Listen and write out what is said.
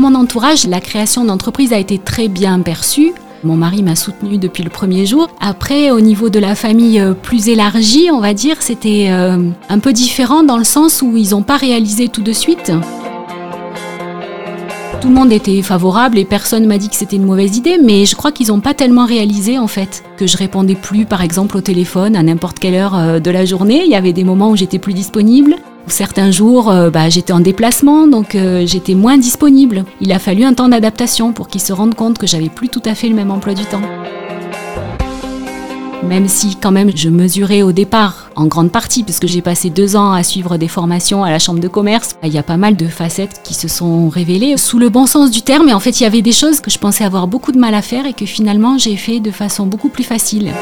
mon entourage, la création d'entreprise a été très bien perçue. Mon mari m'a soutenue depuis le premier jour. Après, au niveau de la famille euh, plus élargie, on va dire, c'était euh, un peu différent dans le sens où ils n'ont pas réalisé tout de suite. Tout le monde était favorable et personne m'a dit que c'était une mauvaise idée, mais je crois qu'ils n'ont pas tellement réalisé en fait que je répondais plus par exemple au téléphone à n'importe quelle heure euh, de la journée. Il y avait des moments où j'étais plus disponible. Certains jours, euh, bah, j'étais en déplacement, donc euh, j'étais moins disponible. Il a fallu un temps d'adaptation pour qu'ils se rendent compte que j'avais plus tout à fait le même emploi du temps. Même si quand même je mesurais au départ, en grande partie, parce que j'ai passé deux ans à suivre des formations à la chambre de commerce, il y a pas mal de facettes qui se sont révélées sous le bon sens du terme. Et en fait, il y avait des choses que je pensais avoir beaucoup de mal à faire et que finalement j'ai fait de façon beaucoup plus facile.